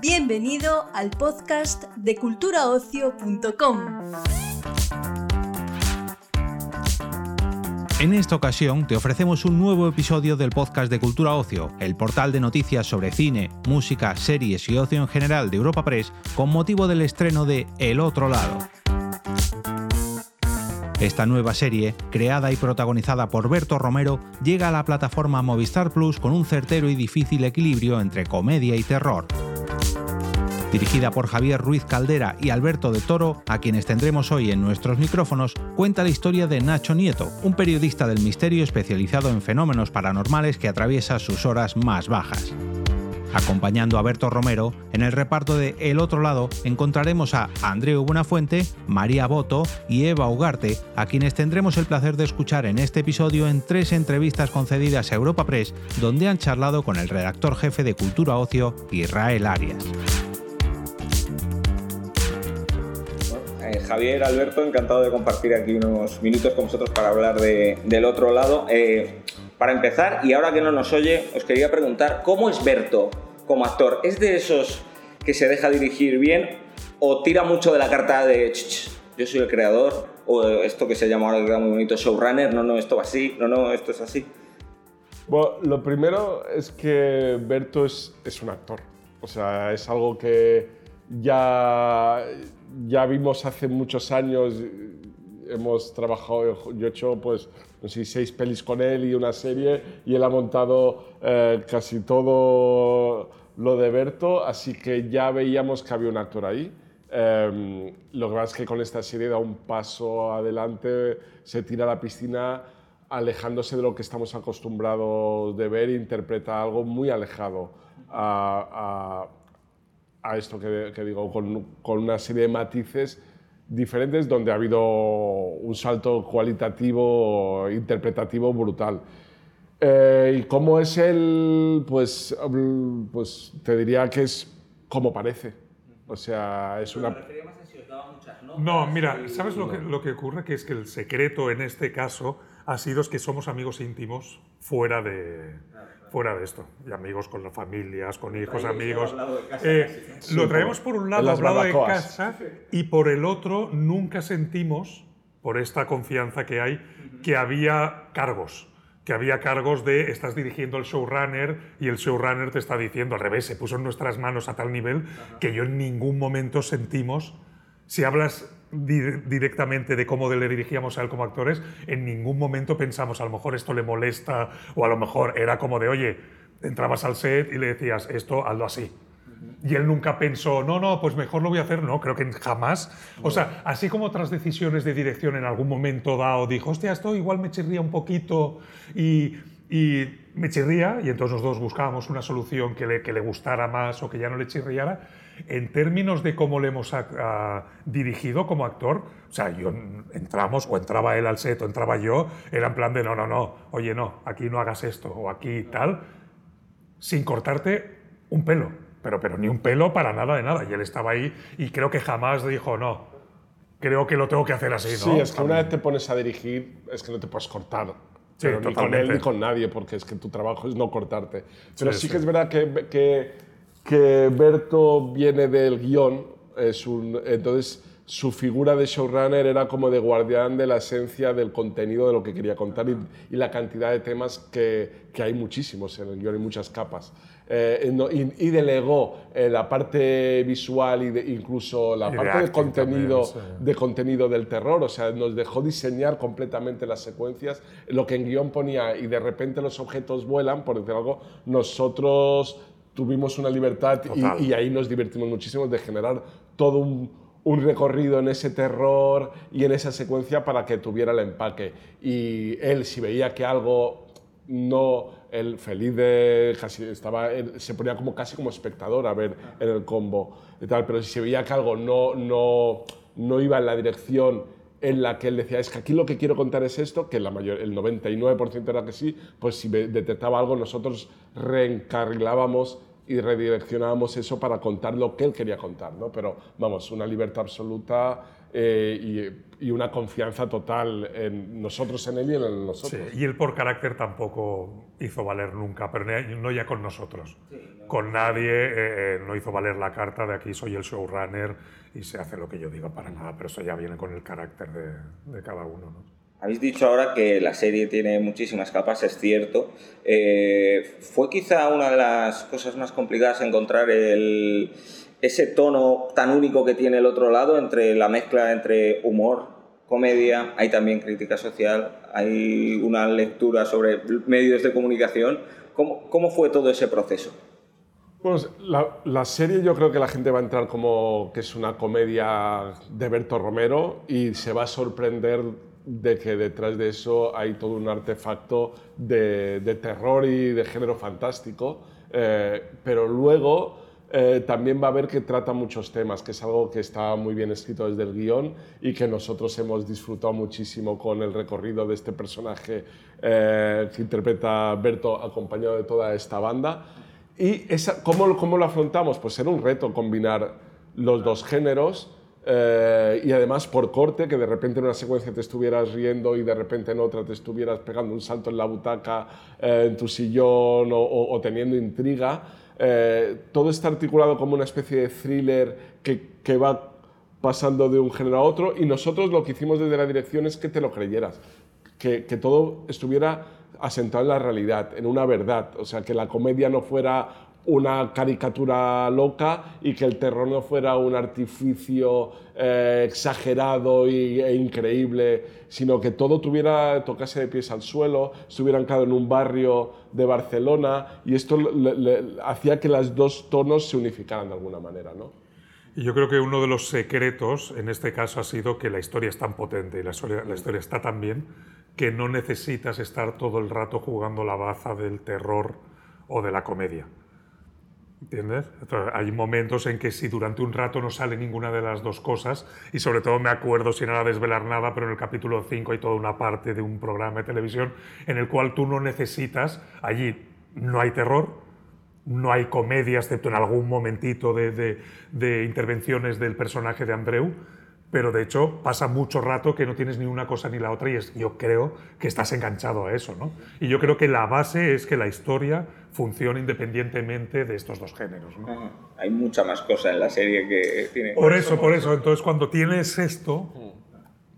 Bienvenido al podcast de culturaocio.com. En esta ocasión te ofrecemos un nuevo episodio del podcast de Cultura Ocio, el portal de noticias sobre cine, música, series y ocio en general de Europa Press con motivo del estreno de El Otro Lado. Esta nueva serie, creada y protagonizada por Berto Romero, llega a la plataforma Movistar Plus con un certero y difícil equilibrio entre comedia y terror. Dirigida por Javier Ruiz Caldera y Alberto de Toro, a quienes tendremos hoy en nuestros micrófonos, cuenta la historia de Nacho Nieto, un periodista del misterio especializado en fenómenos paranormales que atraviesa sus horas más bajas. Acompañando a Berto Romero, en el reparto de El Otro Lado encontraremos a Andreu Buenafuente, María Boto y Eva Ugarte, a quienes tendremos el placer de escuchar en este episodio en tres entrevistas concedidas a Europa Press, donde han charlado con el redactor jefe de Cultura Ocio, Israel Arias. Eh, Javier, Alberto, encantado de compartir aquí unos minutos con vosotros para hablar del otro lado. Eh, para empezar, y ahora que no nos oye, os quería preguntar, ¿cómo es Berto como actor? ¿Es de esos que se deja dirigir bien o tira mucho de la carta de yo soy el creador o esto que se llama ahora que queda muy bonito showrunner, no, no, esto va así, no, no, esto es así? Bueno, lo primero es que Berto es, es un actor, o sea, es algo que ya ya vimos hace muchos años, hemos trabajado, yo he hecho pues, no sé, seis pelis con él y una serie, y él ha montado eh, casi todo lo de Berto, así que ya veíamos que había un actor ahí. Em, lo que pasa es que con esta serie da un paso adelante, se tira a la piscina alejándose de lo que estamos acostumbrados de ver interpreta algo muy alejado a a esto que, digo, con, con, una serie de matices diferentes donde ha habido un salto cualitativo, interpretativo brutal. Eh, ¿Y cómo es él? Pues, pues te diría que es como parece. O sea, es una... No, mira, ¿sabes lo que, lo que ocurre? Que es que el secreto en este caso ha sido es que somos amigos íntimos fuera de, fuera de esto. Y amigos con las familias, con hijos, amigos. Eh, lo traemos por un lado hablado de casa y por el otro nunca sentimos, por esta confianza que hay, que había cargos. Que había cargos de estás dirigiendo el showrunner y el showrunner te está diciendo al revés, se puso en nuestras manos a tal nivel que yo en ningún momento sentimos. Si hablas directamente de cómo le dirigíamos a él como actores, en ningún momento pensamos, a lo mejor esto le molesta, o a lo mejor era como de, oye, entrabas al set y le decías, esto, hazlo así. Y él nunca pensó, no, no, pues mejor lo voy a hacer. No, creo que jamás. O sea, así como otras decisiones de dirección en algún momento dado dijo, hostia, esto igual me chirría un poquito y, y me chirría, y entonces los dos buscábamos una solución que le, que le gustara más o que ya no le chirriara en términos de cómo le hemos dirigido como actor, o sea, yo entramos, o entraba él al set, o entraba yo, era en plan de no, no, no, oye, no, aquí no hagas esto, o aquí tal, sin cortarte un pelo, pero, pero ni un pelo para nada de nada. Y él estaba ahí y creo que jamás dijo, no, creo que lo tengo que hacer así, ¿no? Sí, es que una vez te pones a dirigir, es que no te puedes cortar. Sí, ni con él ni con nadie, porque es que tu trabajo es no cortarte. Pero sí, que es verdad que, que que Berto viene del guion, es un, entonces su figura de showrunner era como de guardián de la esencia del contenido de lo que quería contar y, la cantidad de temas que, que, hay muchísimos en el guion y muchas capas. Eh, y, delegó eh, la parte visual y de, incluso la parte de contenido, de contenido del terror, o sea, nos dejó diseñar completamente las secuencias, lo que en guion ponía y de repente los objetos vuelan, por decir algo, nosotros tuvimos una libertad y, ahí nos divertimos muchísimo de generar todo un, un, recorrido en ese terror y en esa secuencia para que tuviera el empaque. Y él, si veía que algo no, él feliz de, casi estaba, se ponía como casi como espectador a ver en el combo y tal, pero si se veía que algo no, no, no iba en la dirección en la que él decía, es que aquí lo que quiero contar es esto, que la mayor, el 99% era que sí, pues si detectaba algo nosotros reencarrilábamos y redireccionábamos eso para contar lo que él quería contar, ¿no? Pero vamos, una libertad absoluta eh, y una confianza total en nosotros en él y en nosotros. Sí, y él por carácter tampoco hizo valer nunca, pero no ya con nosotros. Con nadie eh, eh, no hizo valer la carta de aquí soy el showrunner y se hace lo que yo diga para nada, pero eso ya viene con el carácter de, de cada uno. ¿no? Habéis dicho ahora que la serie tiene muchísimas capas, es cierto. Eh, ¿Fue quizá una de las cosas más complicadas encontrar el, ese tono tan único que tiene el otro lado entre la mezcla entre humor, comedia, hay también crítica social, hay una lectura sobre medios de comunicación? ¿Cómo, cómo fue todo ese proceso? La, la, serie yo creo que la gente va a entrar como que es una comedia de Berto Romero y se va a sorprender de que detrás de eso hay todo un artefacto de, terror y de género fantástico, eh, pero luego eh, también va a ver que trata muchos temas, que es algo que está muy bien escrito desde el guion y que nosotros hemos disfrutado muchísimo con el recorrido de este personaje eh, que interpreta Berto acompañado de toda esta banda. ¿Y esa, ¿cómo, cómo lo afrontamos? Pues era un reto combinar los dos géneros eh, y además por corte, que de repente en una secuencia te estuvieras riendo y de repente en otra te estuvieras pegando un salto en la butaca, en tu sillón o, teniendo intriga. Eh, todo está articulado como una especie de thriller que, que, va pasando de un género a otro y nosotros lo que hicimos desde la dirección es que te lo creyeras, que, que todo estuviera asentado en la realidad, en una verdad, o sea, que la comedia no fuera una caricatura loca y que el terror no fuera un artificio eh, exagerado y, e increíble, sino que todo tuviera, tocase de pies al suelo, estuvieran cada en un barrio de Barcelona y esto hacía que los dos tonos se unificaran de alguna manera. ¿no? Y yo creo que uno de los secretos en este caso ha sido que la historia es tan potente y la historia está tan bien que no necesitas estar todo el rato jugando la baza del terror o de la comedia ¿Entiendes? hay momentos en que si durante un rato no sale ninguna de las dos cosas, y sobre todo me acuerdo, sin nada desvelar nada, pero en el capítulo 5 hay toda una parte de un programa de televisión en el cual tú no necesitas, allí no hay terror, no hay comedia, excepto en algún momentito de, de, de intervenciones del personaje de Andreu, pero de hecho pasa mucho rato que no tienes ni una cosa ni la otra y es, yo creo que estás enganchado a eso, ¿no? Y yo creo que la base es que la historia funcione independientemente de estos dos géneros. ¿no? Hay mucha más cosa en la serie que tiene... Por eso, por eso. Entonces cuando tienes esto,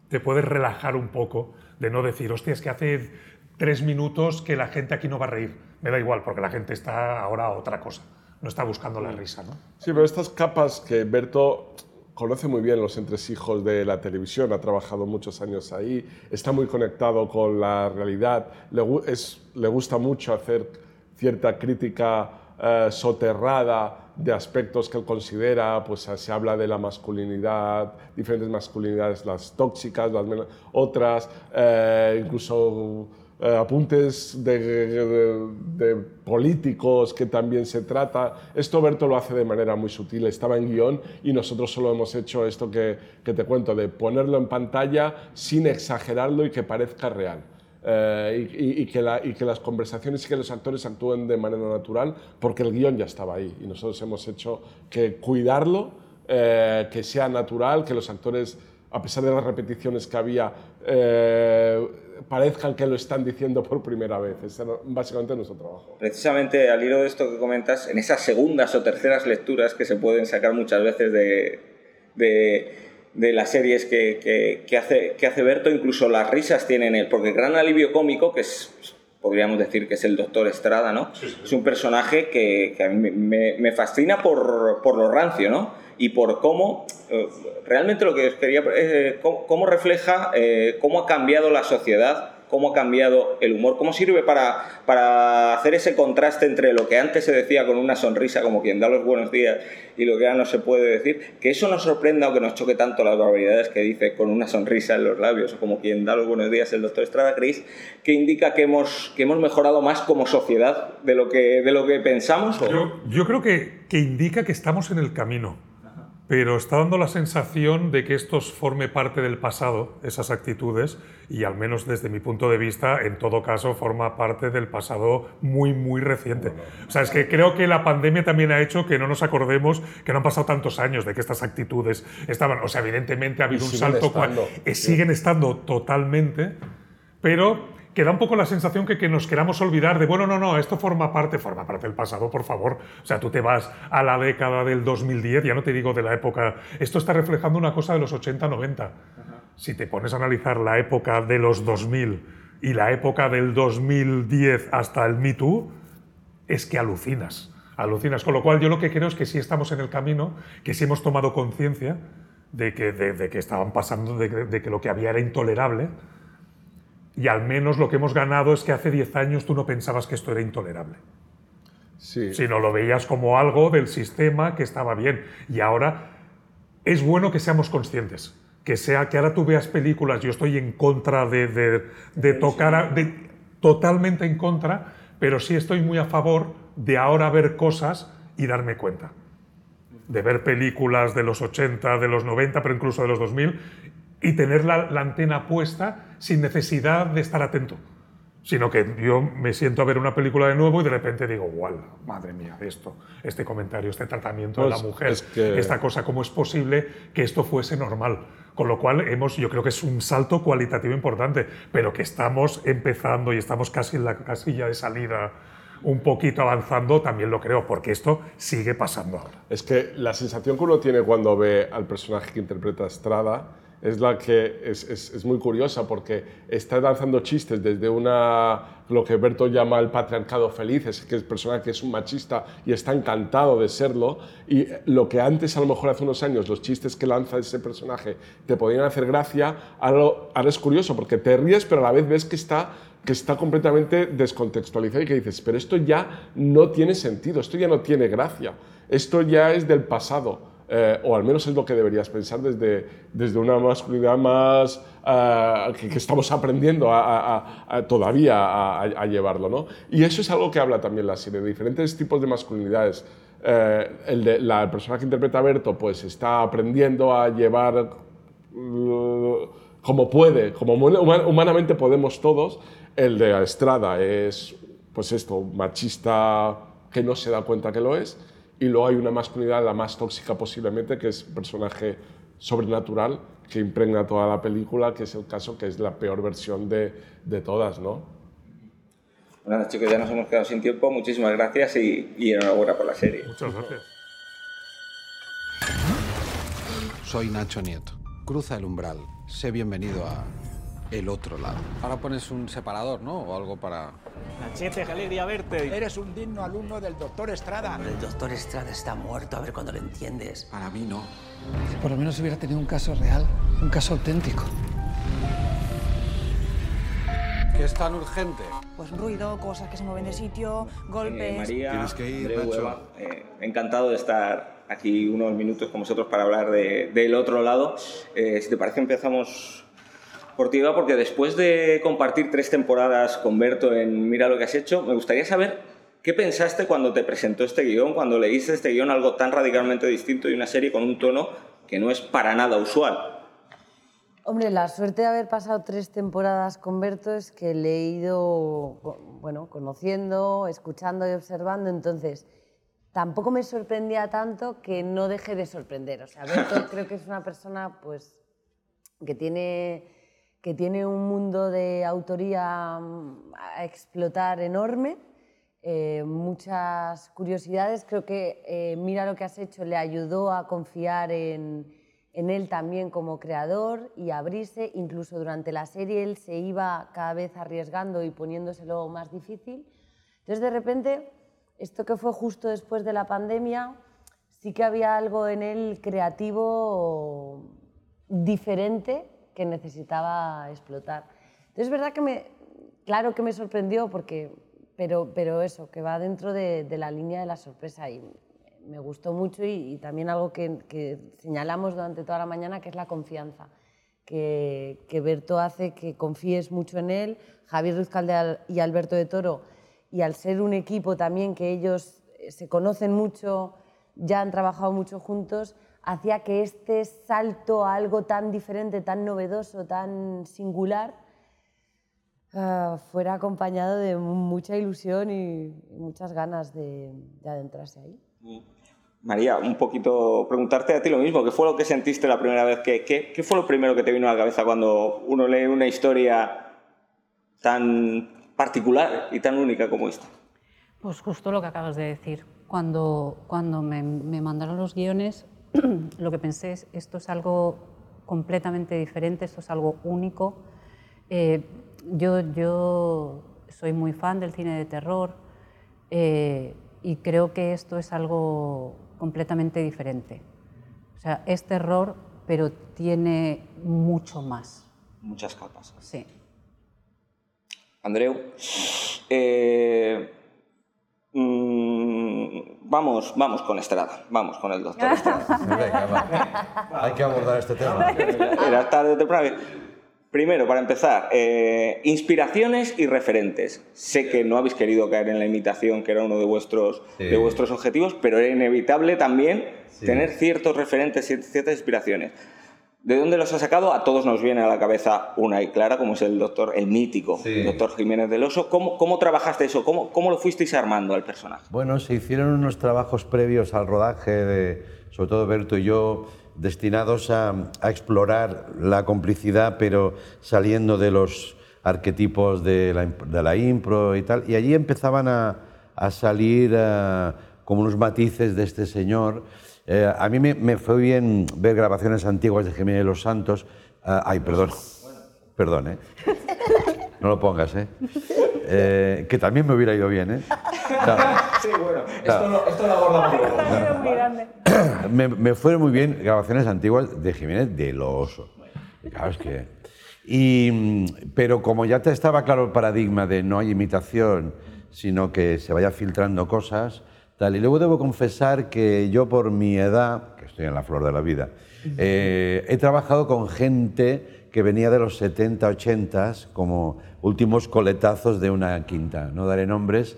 te puedes relajar un poco de no decir, hostia, es que hace tres minutos que la gente aquí no va a reír. Me da igual, porque la gente está ahora a otra cosa. No está buscando la risa, ¿no? Sí, pero estas capas que Berto conoce muy bien los entresijos de la televisión, ha trabajado muchos años ahí, está muy conectado con la realidad, le, gusta mucho hacer cierta crítica eh, soterrada de aspectos que él considera, pues se habla de la masculinidad, diferentes masculinidades, las tóxicas, las otras, eh, incluso eh, apuntes de, políticos que también se trata. Esto Berto lo hace de manera muy sutil, estaba en guion y nosotros solo hemos hecho esto que, que te cuento, de ponerlo en pantalla sin exagerarlo y que parezca real. Eh, y, que las conversaciones y que los actores actúen de manera natural porque el guion ya estaba ahí y nosotros hemos hecho que cuidarlo, eh, que sea natural, que los actores, a pesar de las repeticiones que había, parezcan que lo están diciendo por primera vez. Es básicamente nuestro trabajo. Precisamente al hilo de esto que comentas, en esas segundas o terceras lecturas que se pueden sacar muchas veces de, de, las series que, que, hace, que hace Berto, incluso las risas tienen él, porque el gran alivio cómico, que es podríamos decir que es el Doctor Estrada, ¿no? Es un personaje que, a mí me, me, fascina por, por lo rancio, ¿no? y por cómo, eh, realmente lo que quería, eh, cómo, refleja eh, cómo ha cambiado la sociedad, cómo ha cambiado el humor, cómo sirve para, para hacer ese contraste entre lo que antes se decía con una sonrisa, como quien da los buenos días, y lo que ahora no se puede decir, que eso nos sorprenda o que nos choque tanto las barbaridades que dice con una sonrisa en los labios, o como quien da los buenos días el doctor Estrada Cris, que indica que hemos, que hemos mejorado más como sociedad de lo que, de lo que pensamos. Yo, yo creo que, que indica que estamos en el camino pero está dando la sensación de que esto forme parte del pasado, esas actitudes, y al menos desde mi punto de vista, en todo caso, forma parte del pasado muy, muy reciente. O sea, es que creo que la pandemia también ha hecho que no nos acordemos que no han pasado tantos años de que estas actitudes estaban. O sea, evidentemente ha habido un salto. Estando, eh, siguen estando totalmente, pero que da un poco la sensación que, que, nos queramos olvidar de, bueno, no, no, esto forma parte, forma parte del pasado, por favor. O sea, tú te vas a la década del 2010, ya no te digo de la época, esto está reflejando una cosa de los 80, 90. Si te pones a analizar la época de los 2000 y la época del 2010 hasta el Me Too, es que alucinas, alucinas. Con lo cual yo lo que creo es que sí estamos en el camino, que sí hemos tomado conciencia de que, de, de que estaban pasando, de, de que lo que había era intolerable, y al menos lo que hemos ganado es que hace 10 años tú no pensabas que esto era intolerable. Sí. Sino lo veías como algo del sistema que estaba bien. Y ahora es bueno que seamos conscientes. Que sea que ahora tú veas películas, yo estoy en contra de, de, de tocar, a, de, totalmente en contra, pero sí estoy muy a favor de ahora ver cosas y darme cuenta. De ver películas de los 80, de los 90, pero incluso de los 2000 y tener la, la, antena puesta sin necesidad de estar atento. Sino que yo me siento a ver una película de nuevo y de repente digo, wow, madre mía, esto, este comentario, este tratamiento pues, de la mujer, es que... esta cosa, ¿cómo es posible que esto fuese normal? Con lo cual, hemos, yo creo que es un salto cualitativo importante, pero que estamos empezando y estamos casi en la casilla de salida un poquito avanzando, también lo creo, porque esto sigue pasando ahora. Es que la sensación que uno tiene cuando ve al personaje que interpreta Estrada es la que es, es, es, muy curiosa porque está lanzando chistes desde una, lo que Berto llama el patriarcado feliz, es que es persona que es un machista y está encantado de serlo, y lo que antes, a lo mejor hace unos años, los chistes que lanza ese personaje te podían hacer gracia, ahora, ahora es curioso porque te ríes, pero a la vez ves que está que está completamente descontextualizado y que dices, pero esto ya no tiene sentido, esto ya no tiene gracia, esto ya es del pasado. Eh, o al menos es lo que deberías pensar desde, desde una masculinidad más uh, que, que, estamos aprendiendo todavía a, llevarlo. ¿no? Y eso es algo que habla también la serie, de diferentes tipos de masculinidades. Eh, el de, la persona que interpreta a Berto pues está aprendiendo a llevar uh, como puede, como humanamente podemos todos. El de Estrada es, pues esto, machista que no se da cuenta que lo es y luego hay una masculinidad la más tóxica posiblemente, que es un personaje sobrenatural que impregna toda la película, que es el caso que es la peor versión de, de todas, ¿no? Bueno, chicos, ya nos hemos quedado sin tiempo. Muchísimas gracias y, y enhorabuena por la serie. Muchas gracias. Soy Nacho Nieto. Cruza el umbral. Sé bienvenido a el otro lado. Ahora pones un separador, ¿no? O algo para... Nachete, qué alegría verte. Eres un digno alumno del doctor Estrada. El doctor Estrada está muerto, a ver cuándo lo entiendes. Para mí no. Por lo menos hubiera tenido un caso real, un caso auténtico. ¿Qué es tan urgente? Pues ruido, cosas que se mueven de sitio, golpes... Eh, María, Tienes que ir, Andreu, Nacho. Eva, eh, encantado de estar aquí unos minutos con vosotros para hablar de, del otro lado. Eh, si te parece empezamos por ti, Eva, porque después de compartir tres temporadas con Berto en Mira lo que has hecho, me gustaría saber qué pensaste cuando te presentó este guion, cuando leíste este guion, algo tan radicalmente distinto y una serie con un tono que no es para nada usual. Hombre, la suerte de haber pasado tres temporadas con Berto es que le he ido, bueno, conociendo, escuchando y observando, entonces tampoco me sorprendía tanto que no deje de sorprender. O sea, Berto creo que es una persona, pues, que tiene que tiene un mundo de autoría a explotar enorme, eh, muchas curiosidades. Creo que eh, Mira lo que has hecho le ayudó a confiar en, en, él también como creador y abrirse. Incluso durante la serie él se iba cada vez arriesgando y poniéndoselo más difícil. Entonces de repente, esto que fue justo después de la pandemia, sí que había algo en él creativo diferente que necesitaba explotar. Entonces es verdad que me, claro que me sorprendió, porque, pero, pero eso, que va dentro de, de la línea de la sorpresa y me gustó mucho y, y también algo que, que, señalamos durante toda la mañana, que es la confianza, que, que Berto hace que confíes mucho en él, Javier Ruzcalde y Alberto de Toro, y al ser un equipo también que ellos se conocen mucho, ya han trabajado mucho juntos, hacía que este salto a algo tan diferente, tan novedoso, tan singular, uh, fuera acompañado de mucha ilusión y, muchas ganas de, de adentrarse ahí. María, un poquito preguntarte a ti lo mismo. ¿Qué fue lo que sentiste la primera vez? ¿Qué, qué, qué fue lo primero que te vino a la cabeza cuando uno lee una historia tan particular y tan única como esta? Pues justo lo que acabas de decir. Cuando, cuando me, me mandaron los guiones, lo que pensé es, esto es algo completamente diferente, esto es algo único. Eh, yo, yo soy muy fan del cine de terror eh, y creo que esto es algo completamente diferente. O sea, es terror, pero tiene mucho más. Muchas capas. Sí. Andreu, eh, mm, vamos, vamos con Estrada, vamos con el doctor Estrada. Hay que abordar este tema. Era tarde o temprano. Primero, para empezar, eh, inspiraciones y referentes. Sé que no habéis querido caer en la imitación, que era uno de vuestros, de vuestros objetivos, pero era inevitable también tener ciertos referentes, ciertas inspiraciones. ¿De dónde los ha sacado? A todos nos viene a la cabeza una y clara, como es el doctor, el mítico doctor Jiménez del Oso. ¿Cómo, cómo trabajaste eso? ¿Cómo, ¿Cómo lo fuisteis armando al personaje? Bueno, se hicieron unos trabajos previos al rodaje, de, sobre todo Berto y yo, destinados a, explorar la complicidad, pero saliendo de los arquetipos de la, de la impro y tal. Y allí empezaban a, a salir eh, como unos matices de este señor. Eh, a mí me, me, fue bien ver grabaciones antiguas de Jiménez de los Santos. Eh, ay, perdón. Perdón, ¿eh? No lo pongas, ¿eh? eh que también me hubiera ido bien, ¿eh? sí, bueno, esto, lo, esto lo abordamos luego. me, me fueron muy bien grabaciones antiguas de Jiménez de los Claro, es que... Y, pero como ya te estaba claro el paradigma de no hay imitación, sino que se vaya filtrando cosas, tal. Y luego debo confesar que yo por mi edad, que estoy en la flor de la vida, eh, he trabajado con gente que venía de los 70, 80, como últimos coletazos de una quinta. No daré nombres,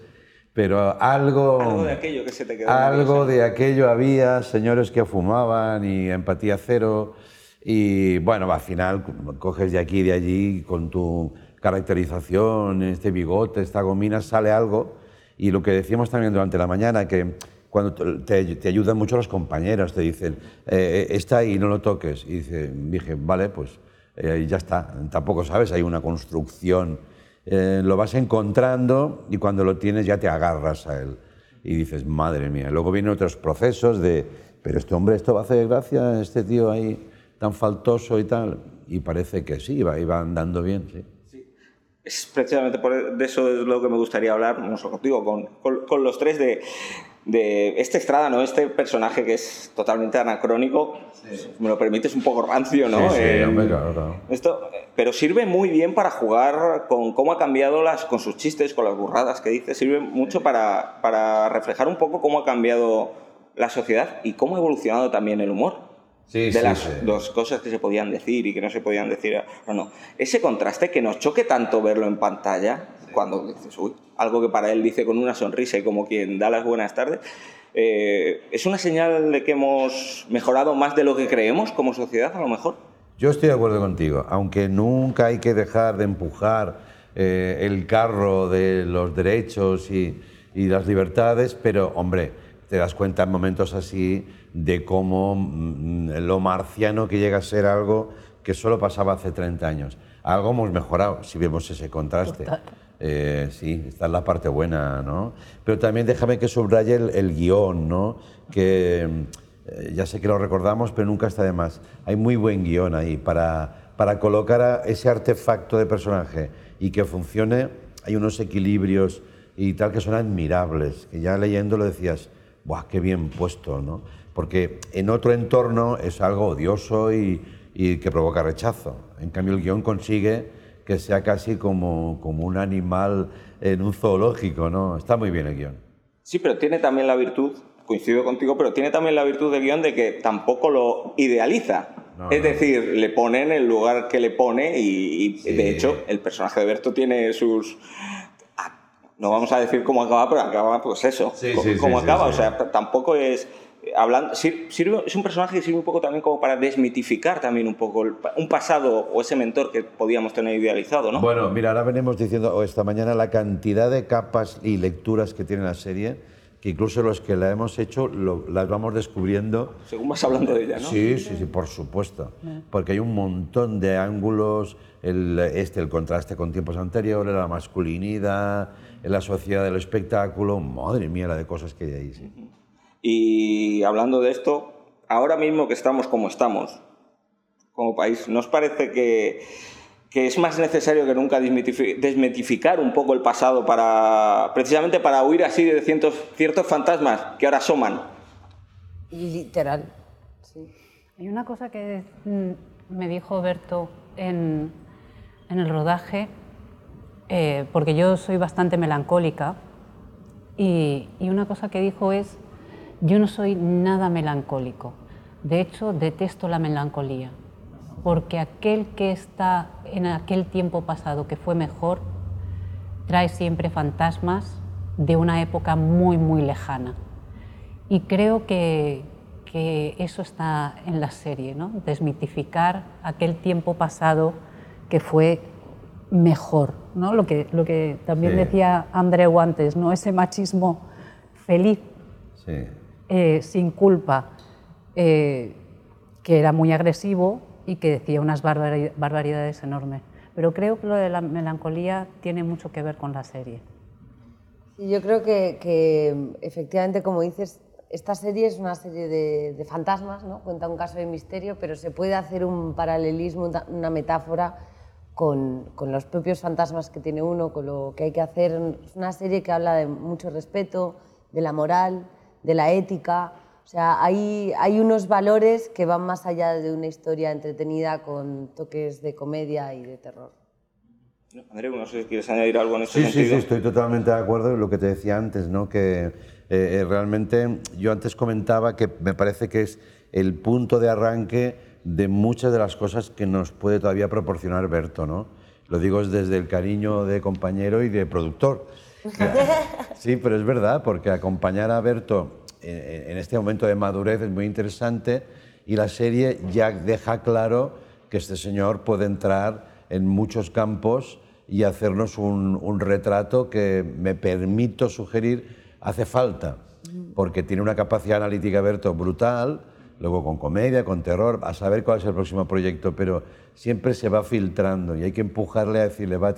pero algo... Algo de aquello que se te quedó. Algo de aquello había, señores que fumaban y empatía cero. Y bueno, al final coges de aquí y de allí con tu caracterización, este bigote, esta gomina, sale algo. Y lo que decíamos también durante la mañana, que cuando te, te ayudan mucho los compañeros, te dicen, eh, eh, está ahí, no lo toques. Y dice, dije, vale, pues eh, ya está. Tampoco sabes, hay una construcción. Eh, lo vas encontrando y cuando lo tienes ya te agarras a él. Y dices, madre mía. Luego vienen otros procesos de, pero este hombre, esto va a hacer gracia, este tío ahí tan faltoso y tal. Y parece que sí, iba, iba andando bien, sí. Es precisamente por de eso es lo que me gustaría hablar, no solo contigo, con, con, con los tres de de este Estrada, ¿no? Este personaje que es totalmente anacrónico, me lo permites un poco rancio, ¿no? Sí, sí, eh, claro, Esto, pero sirve muy bien para jugar con cómo ha cambiado las, con sus chistes, con las burradas que dice, sirve mucho para, para reflejar un poco cómo ha cambiado la sociedad y cómo ha evolucionado también el humor. Sí, de las dos cosas que se podían decir y que no se podían decir. No, no. Ese contraste que nos choque tanto verlo en pantalla, cuando dices, uy, algo que para él dice con una sonrisa y como quien da las buenas tardes, eh, ¿es una señal de que hemos mejorado más de lo que creemos como sociedad a lo mejor? Yo estoy de acuerdo contigo, aunque nunca hay que dejar de empujar eh, el carro de los derechos y, y las libertades, pero hombre, te das cuenta en momentos así de cómo mm, lo marciano que llega a ser algo que solo pasaba hace 30 años. Algo hemos mejorado si vemos ese contraste. Eh, sí, está es la parte buena, ¿no? Pero también déjame que subraye el, guion, ¿no? Que eh, ya sé que lo recordamos, pero nunca está de más. Hay muy buen guion ahí para, para colocar a ese artefacto de personaje y que funcione. Hay unos equilibrios y tal que son admirables, que ya leyendo lo decías, ¡buah, qué bien puesto! ¿no? Porque en otro entorno es algo odioso y, y que provoca rechazo. En cambio, el guion consigue que sea casi como, como un animal en un zoológico, ¿no? Está muy bien el guion. Sí, pero tiene también la virtud, coincido contigo, pero tiene también la virtud del guion de que tampoco lo idealiza. es decir, le pone en el lugar que le pone y, de hecho el personaje de Berto tiene sus... No vamos a decir cómo acaba, pero acaba pues eso, sí, cómo acaba. O sea, tampoco es hablando, sirve, es un personaje que sirve un poco también como para desmitificar también un poco un pasado o ese mentor que podíamos tener idealizado, ¿no? Bueno, mira, ahora venimos diciendo esta mañana la cantidad de capas y lecturas que tiene la serie, incluso los que la hemos hecho las vamos descubriendo. Según vas hablando de ella, ¿no? Sí, sí, sí, por supuesto. Porque hay un montón de ángulos, el, este, el contraste con tiempos anteriores, la masculinidad, la sociedad del espectáculo, madre mía, la de cosas que hay ahí. Sí. Y hablando de esto, ahora mismo que estamos como estamos, como país, ¿nos parece que, que es más necesario que nunca desmitificar un poco el pasado para precisamente para huir así de ciertos, ciertos fantasmas que ahora asoman? Literal, sí. Hay una cosa que mm, me dijo Berto en, en el rodaje, eh, porque yo soy bastante melancólica, y, y una cosa que dijo es yo no soy nada melancólico. De hecho, detesto la melancolía, porque aquel que está en aquel tiempo pasado que fue mejor, trae siempre fantasmas de una época muy, muy lejana. Y creo que, eso está en la serie, ¿no? desmitificar aquel tiempo pasado que fue mejor, ¿no? lo, que, lo que también decía Andreu antes, ¿no? ese machismo feliz. Sí. Eh, sin culpa, eh, que era muy agresivo y que decía unas barbaridades enormes. Pero creo que lo de la melancolía tiene mucho que ver con la serie. yo creo que, efectivamente, como dices, esta serie es una serie de, fantasmas, ¿no? cuenta un caso de misterio, pero se puede hacer un paralelismo, una metáfora con, con, los propios fantasmas que tiene uno, con lo que hay que hacer. Es una serie que habla de mucho respeto, de la moral, de la ética. O sea, hay, hay unos valores que van más allá de una historia entretenida con toques de comedia y de terror. Andreu, no sé si quieres añadir algo en este sí, Sí, sí, estoy totalmente de acuerdo con lo que te decía antes, ¿no? que eh, eh, realmente yo antes comentaba que me parece que es el punto de arranque de muchas de las cosas que nos puede todavía proporcionar Berto. ¿no? Lo digo desde el cariño de compañero y de productor. Sí, pero es verdad, porque acompañar a Berto en este momento de madurez es muy interesante y la serie ya deja claro que este señor puede entrar en muchos campos y hacernos un, retrato que me permito sugerir hace falta, porque tiene una capacidad analítica Berto brutal, luego con comedia, con terror, a saber cuál es el próximo proyecto, pero siempre se va filtrando y hay que empujarle a decirle, va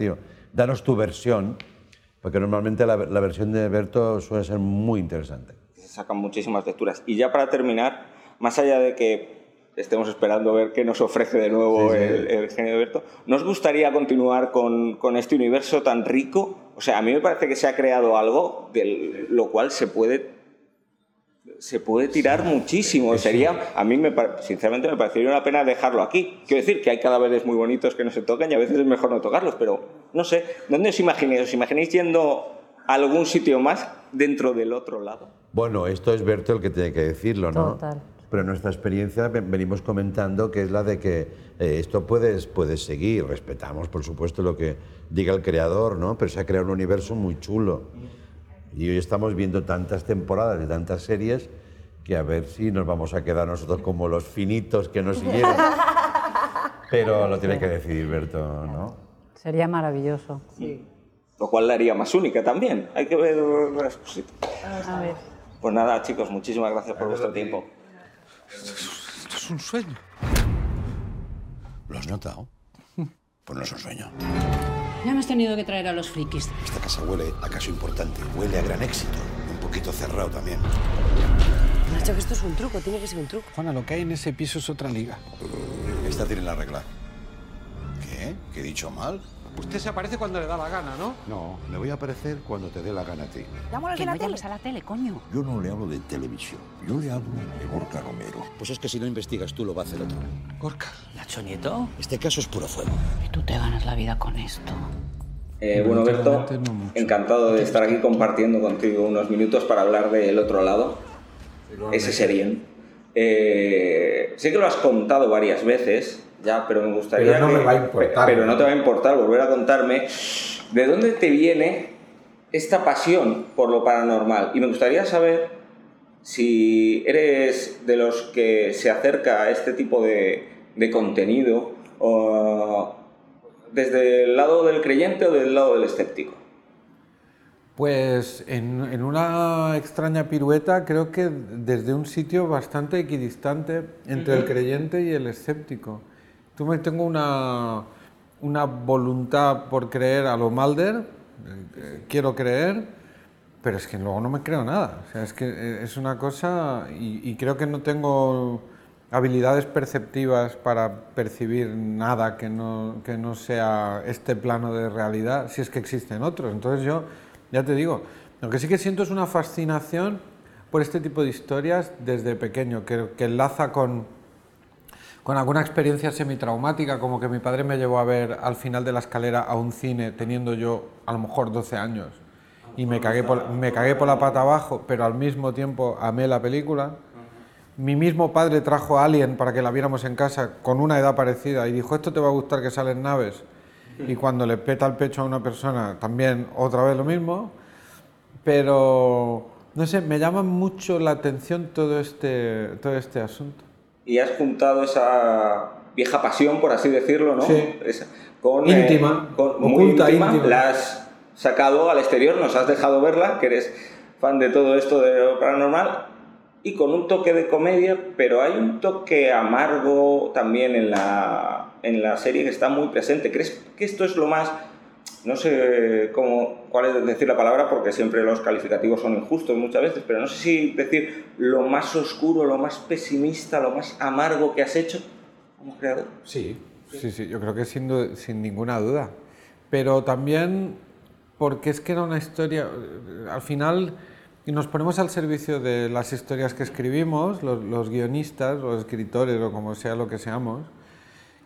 danos tu versión porque normalmente la, versión de Berto suele ser muy interesante. Se sacan muchísimas lecturas. Y ya para terminar, más allá de que estemos esperando a ver qué nos ofrece de nuevo El, genio de Berto, ¿nos gustaría continuar con, con, este universo tan rico? O sea, a mí me parece que se ha creado algo de lo cual se puede se puede tirar muchísimo. Sería, a mí me, sinceramente me parecería una pena dejarlo aquí. Quiero decir que hay cadáveres muy bonitos que no se tocan y a veces es mejor no tocarlos, pero no sé, ¿dónde os imagináis? ¿Os imagináis yendo a algún sitio más dentro del otro lado? Bueno, esto es Berto el que tiene que decirlo, ¿no? Total. Pero nuestra experiencia venimos comentando que es la de que eh, esto puedes, puedes seguir. Respetamos, por supuesto, lo que diga el creador, ¿no? Pero se ha creado un universo muy chulo. Y hoy estamos viendo tantas temporadas de tantas series que a ver si nos vamos a quedar nosotros como los finitos que nos siguieron. Pero lo tiene que decidir Berto, ¿no? Sería maravilloso. Sí. Lo cual la haría más única también. Hay que ver las cositas. A ver. Pues nada, chicos, muchísimas gracias por vuestro tiempo. Esto es un sueño. ¿Lo has notado? Pues no es un sueño. Ya hemos tenido que traer a los frikis. Esta casa huele a caso importante, huele a gran éxito. Un poquito cerrado también. Nacho, que esto es un truco, tiene que ser un truco. Juana, lo que hay en ese piso es otra liga. Esta tiene la regla. ¿Qué? ¿Qué he dicho mal? Usted se aparece cuando le da la gana, ¿no? No, me voy a aparecer cuando te dé la gana a ti. que no llames a la tele, coño. Yo no le hablo de televisión, yo le hablo de Gorka Romero. Pues es que si no investigas tú, lo va a hacer otro. Gorka. Nacho Nieto. Este caso es puro fuego. Y tú te ganas la vida con esto. Eh, bueno, Berto, encantado de estar aquí compartiendo contigo unos minutos para hablar del otro lado, ese Serien. Eh, sé que lo has contado varias veces, ya, pero me gustaría. Pero no me va a importar. Pero no te va a importar volver a contarme de dónde te viene esta pasión por lo paranormal. Y me gustaría saber si eres de los que se acerca a este tipo de, de contenido o desde el lado del creyente o del lado del escéptico. Pues en, en, una extraña pirueta creo que desde un sitio bastante equidistante entre el creyente y el escéptico. Tú me tengo una, una voluntad por creer a lo Malder, eh, quiero creer, pero es que luego no me creo nada. O sea, es que eh, es una cosa y, y creo que no tengo habilidades perceptivas para percibir nada que no, que no sea este plano de realidad, si es que existen otros. Entonces yo ya te digo, lo que sí que siento es una fascinación por este tipo de historias desde pequeño, que, que enlaza con, con alguna experiencia semitraumática, como que mi padre me llevó a ver al final de la escalera a un cine teniendo yo a lo mejor 12 años y me cagué por, me cagué por la pata abajo, pero al mismo tiempo amé la película. Mi mismo padre trajo a Alien para que la viéramos en casa con una edad parecida y dijo, esto te va a gustar que salen naves y cuando le peta el pecho a una persona también otra vez lo mismo, pero no sé, me llama mucho la atención todo este, todo este asunto. Y has juntado esa vieja pasión, por así decirlo, ¿no? Sí. Esa, con, íntima, eh, con, muy oculta, íntima, íntima. La has sacado al exterior, nos has dejado verla, que eres fan de todo esto de lo paranormal, y con un toque de comedia, pero hay un toque amargo también en la, en la serie que está muy presente. ¿Crees que esto es lo más, no sé cómo, cuál es decir la palabra, porque siempre los calificativos son injustos muchas veces, pero no sé si decir lo más oscuro, lo más pesimista, lo más amargo que has hecho como creador? Sí, sí, sí, yo creo que sin, sin ninguna duda. Pero también porque es que era una historia, al final y nos ponemos al servicio de las historias que escribimos, los, los guionistas, los escritores o como sea lo que seamos,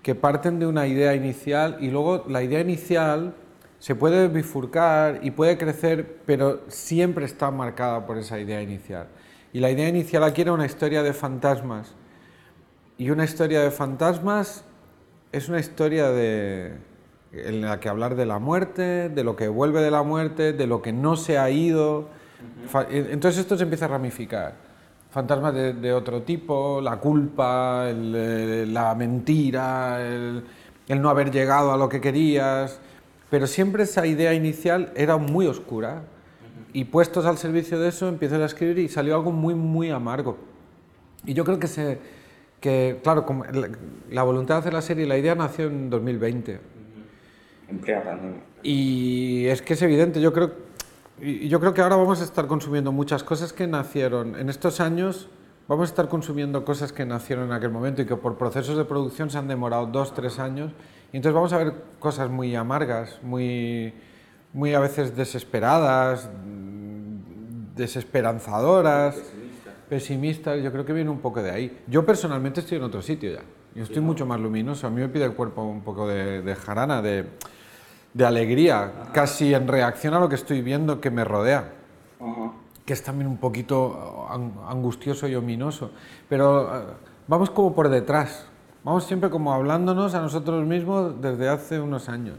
que parten de una idea inicial y luego la idea inicial se puede bifurcar y puede crecer, pero siempre está marcada por esa idea inicial. Y la idea inicial aquí era una historia de fantasmas. Y una historia de fantasmas es una historia de, en la que hablar de la muerte, de lo que vuelve de la muerte, de lo que no se ha ido. Fa- Entonces esto se empieza a ramificar. Fantasmas de, otro tipo, la culpa, eh, la mentira, el no haber llegado a lo que querías. Pero siempre esa idea inicial era muy oscura. Y puestos al servicio de eso, empiezas a escribir y salió algo muy, muy amargo. Y yo creo que, se, que claro, como la, voluntad de hacer la serie, la idea nació en 2020. En pandemia. Y es que es evidente, yo creo, y yo creo que ahora vamos a estar consumiendo muchas cosas que nacieron en estos años, vamos a estar consumiendo cosas que nacieron en aquel momento y que por procesos de producción se han demorado dos, tres años. Y entonces vamos a ver cosas muy amargas, muy, muy a veces desesperadas, desesperanzadoras, pesimistas. Yo creo que viene un poco de ahí. Yo personalmente estoy en otro sitio ya. Yo estoy mucho más luminoso. A mí me pide el cuerpo un poco de, de jarana, de, de alegría, casi en reacción a lo que estoy viendo que me rodea, que es también un poquito an- angustioso y ominoso. Pero eh, vamos como por detrás, vamos siempre como hablándonos a nosotros mismos desde hace unos años.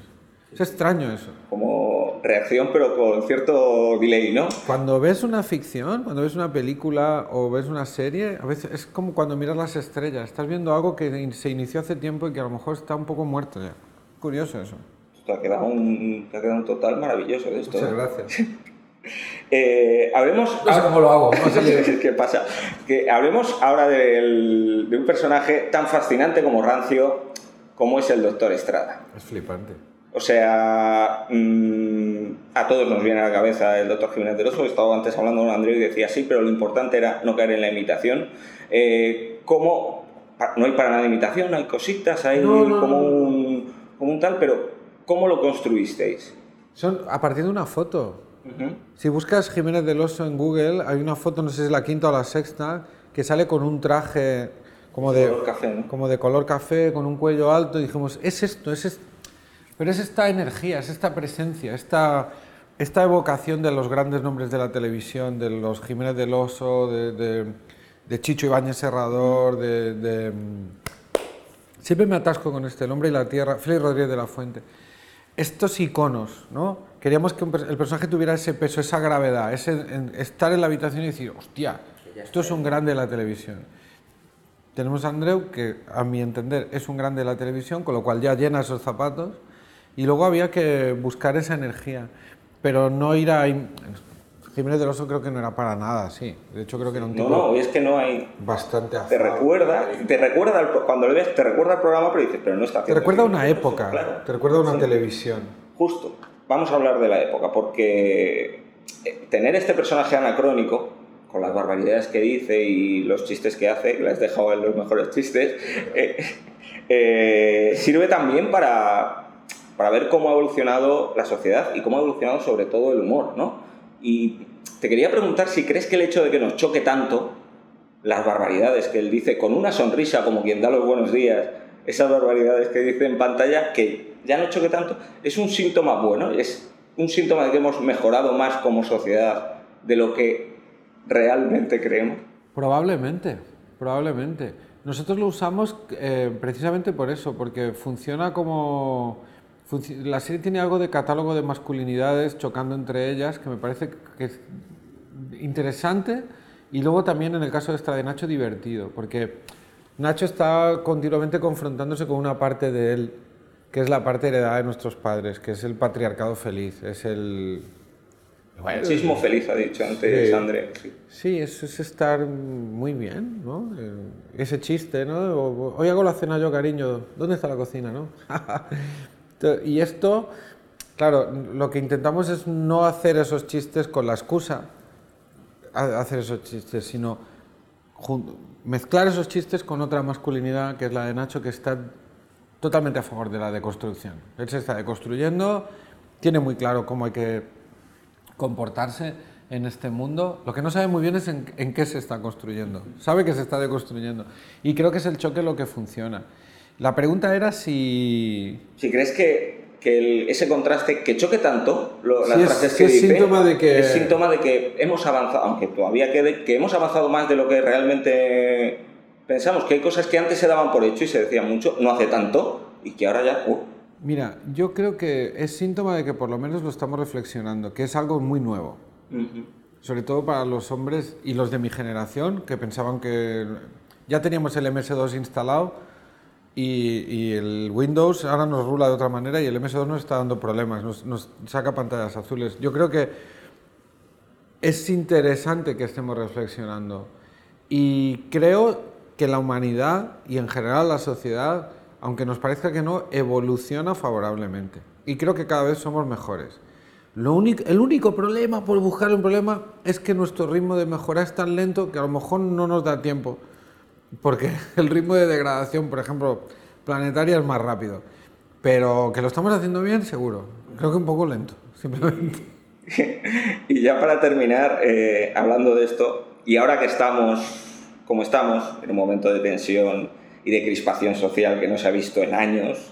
Es extraño eso. Como reacción, pero con cierto delay, ¿no? Cuando ves una ficción, cuando ves una película o ves una serie, a veces es como cuando miras las estrellas. Estás viendo algo que se inició hace tiempo y que a lo mejor está un poco muerto ya. Curioso eso. Te ha quedado un, te ha quedado un total maravilloso de esto. Muchas gracias. Eh, hablemos. No sé cómo lo hago, no sé. ¿Qué pasa? Que hablemos ahora del- de un personaje tan fascinante como rancio, como es el Doctor Estrada. Es flipante. O sea, mm, a todos nos viene a la cabeza el Doctor Jiménez del Oso. He estado antes hablando con Andreu y decía sí, pero lo importante era no caer en la imitación. Eh, ¿Cómo? pa- No hay para nada imitación, hay cositas, hay No, no, como, no. Un, como un tal, pero ¿cómo lo construisteis? Son a partir de una foto. Si buscas Jiménez del Oso en Google, hay una foto, no sé si es la quinta o la sexta, que sale con un traje como de Color café, ¿no? como de color café, con un cuello alto, y dijimos, es esto, es esto. Pero es esta energía, es esta presencia, esta, esta evocación de los grandes nombres de la televisión, de los Jiménez del Oso, de, de- de Chicho Ibáñez Serrador, de, de, Siempre me atasco con este, el hombre y la tierra, Félix Rodríguez de la Fuente. Estos iconos, ¿no? Queríamos que el personaje tuviera ese peso, esa gravedad, ese en- estar en la habitación y decir, hostia, Esto es un grande de la televisión. Tenemos a Andreu, que a mi entender es un grande de la televisión, con lo cual ya llena esos zapatos, y luego había que buscar esa energía, pero no ir a... Jiménez del Oso creo que no era para nada así. De hecho, creo que era un tipo. No, no, es que no hay. Bastante Te recuerda, te recuerda, cuando lo ves, te recuerda el programa, pero dices, pero no está. Te recuerda una época, te recuerda una televisión. Justo. Vamos a hablar de la época, porque eh, tener este personaje anacrónico, con las barbaridades que dice y los chistes que hace, que les dejado en los mejores chistes, eh, eh, sirve también para, para ver cómo ha evolucionado la sociedad y cómo ha evolucionado sobre todo el humor, ¿no? Y te quería preguntar si crees que el hecho de que nos choque tanto las barbaridades que él dice con una sonrisa como quien da los buenos días, esas barbaridades que dice en pantalla, que ya no choque tanto, es un síntoma bueno, es un síntoma de que hemos mejorado más como sociedad de lo que realmente creemos. Probablemente, probablemente. Nosotros lo usamos eh, precisamente por eso, porque funciona como la serie tiene algo de catálogo de masculinidades chocando entre ellas que me parece interesante y luego también en el caso de esta de Nacho divertido, porque Nacho está continuamente confrontándose con una parte de él, que es la parte heredada de nuestros padres, que es el patriarcado feliz, es el... El machismo feliz, ha dicho antes André. Sí, es, es, estar muy bien, ¿no? Eh, ese chiste, ¿no? Hoy hago la cena yo, cariño, ¿dónde está la cocina, no? Y esto, claro, lo que intentamos es no hacer esos chistes con la excusa, hacer esos chistes, sino mezclar esos chistes con otra masculinidad, que es la de Nacho, que está totalmente a favor de la deconstrucción. Él se está deconstruyendo, tiene muy claro cómo hay que comportarse en este mundo. Lo que no sabe muy bien es en, qué se está construyendo. Sabe que se está deconstruyendo. Y creo que es el choque lo que funciona. La pregunta era si... Si crees que, que ese contraste, que choque tanto, las frases que es dice, síntoma de que... es síntoma de que hemos avanzado, aunque todavía quede, que hemos avanzado más de lo que realmente pensamos, que hay cosas que antes se daban por hecho y se decían mucho, no hace tanto, y que ahora ya... Uh. Mira, yo creo que es síntoma de que por lo menos lo estamos reflexionando, que es algo muy nuevo. Sobre todo para los hombres y los de mi generación, que pensaban que ya teníamos el MS2 instalado, y, el Windows ahora nos rula de otra manera y el MS2 nos está dando problemas, nos, nos, saca pantallas azules. Yo creo que es interesante que estemos reflexionando y creo que la humanidad y en general la sociedad, aunque nos parezca que no, evoluciona favorablemente y creo que cada vez somos mejores. Lo único, el único problema, por buscar un problema, es que nuestro ritmo de mejora es tan lento que a lo mejor no nos da tiempo porque el ritmo de degradación, por ejemplo, planetaria es más rápido. Pero que lo estamos haciendo bien, seguro. Creo que un poco lento, simplemente. y ya para terminar, eh, hablando de esto, y ahora que estamos como estamos, en un momento de tensión y de crispación social que no se ha visto en años,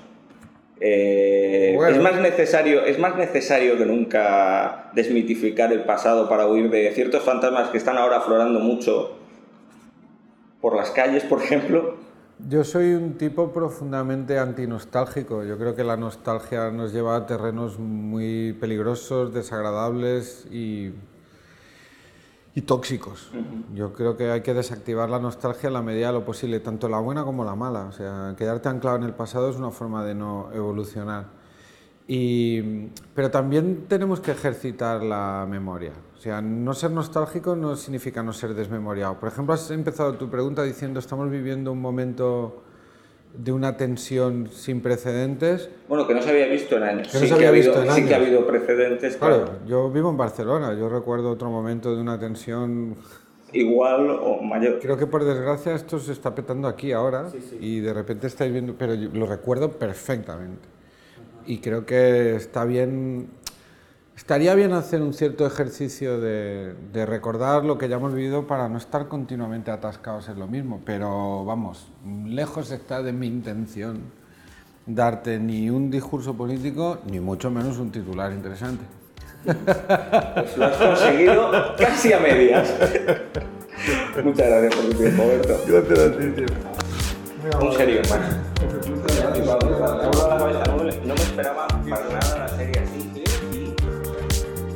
eh, es, más necesario, es más necesario que nunca desmitificar el pasado para huir de ciertos fantasmas que están ahora aflorando mucho por las calles, por ejemplo? Yo soy un tipo profundamente antinostálgico. Yo creo que la nostalgia nos lleva a terrenos muy peligrosos, desagradables y, y tóxicos. Yo creo que hay que desactivar la nostalgia en la medida de lo posible, tanto la buena como la mala. O sea, quedarte anclado en el pasado es una forma de no evolucionar. Y, pero también tenemos que ejercitar la memoria. O sea, no ser nostálgico no significa no ser desmemoriado. Por ejemplo, has empezado tu pregunta diciendo estamos viviendo un momento de una tensión sin precedentes. Bueno, que no se había visto en años. Que no sí, se había visto habido, en sí que ha habido precedentes. Claro, yo vivo en Barcelona, yo recuerdo otro momento de una tensión igual o mayor. Creo que por desgracia esto se está petando aquí ahora y de repente estáis viendo, pero lo recuerdo perfectamente. Y creo que está bien Estaría bien hacer un cierto ejercicio de, recordar lo que ya hemos vivido para no estar continuamente atascados en lo mismo, pero vamos, lejos está de mi intención darte ni un discurso político, ni mucho menos un titular interesante. Pues lo has conseguido casi a medias. Muchas gracias por tu tiempo, Berto. Gracias a ti, tío. Un serio, No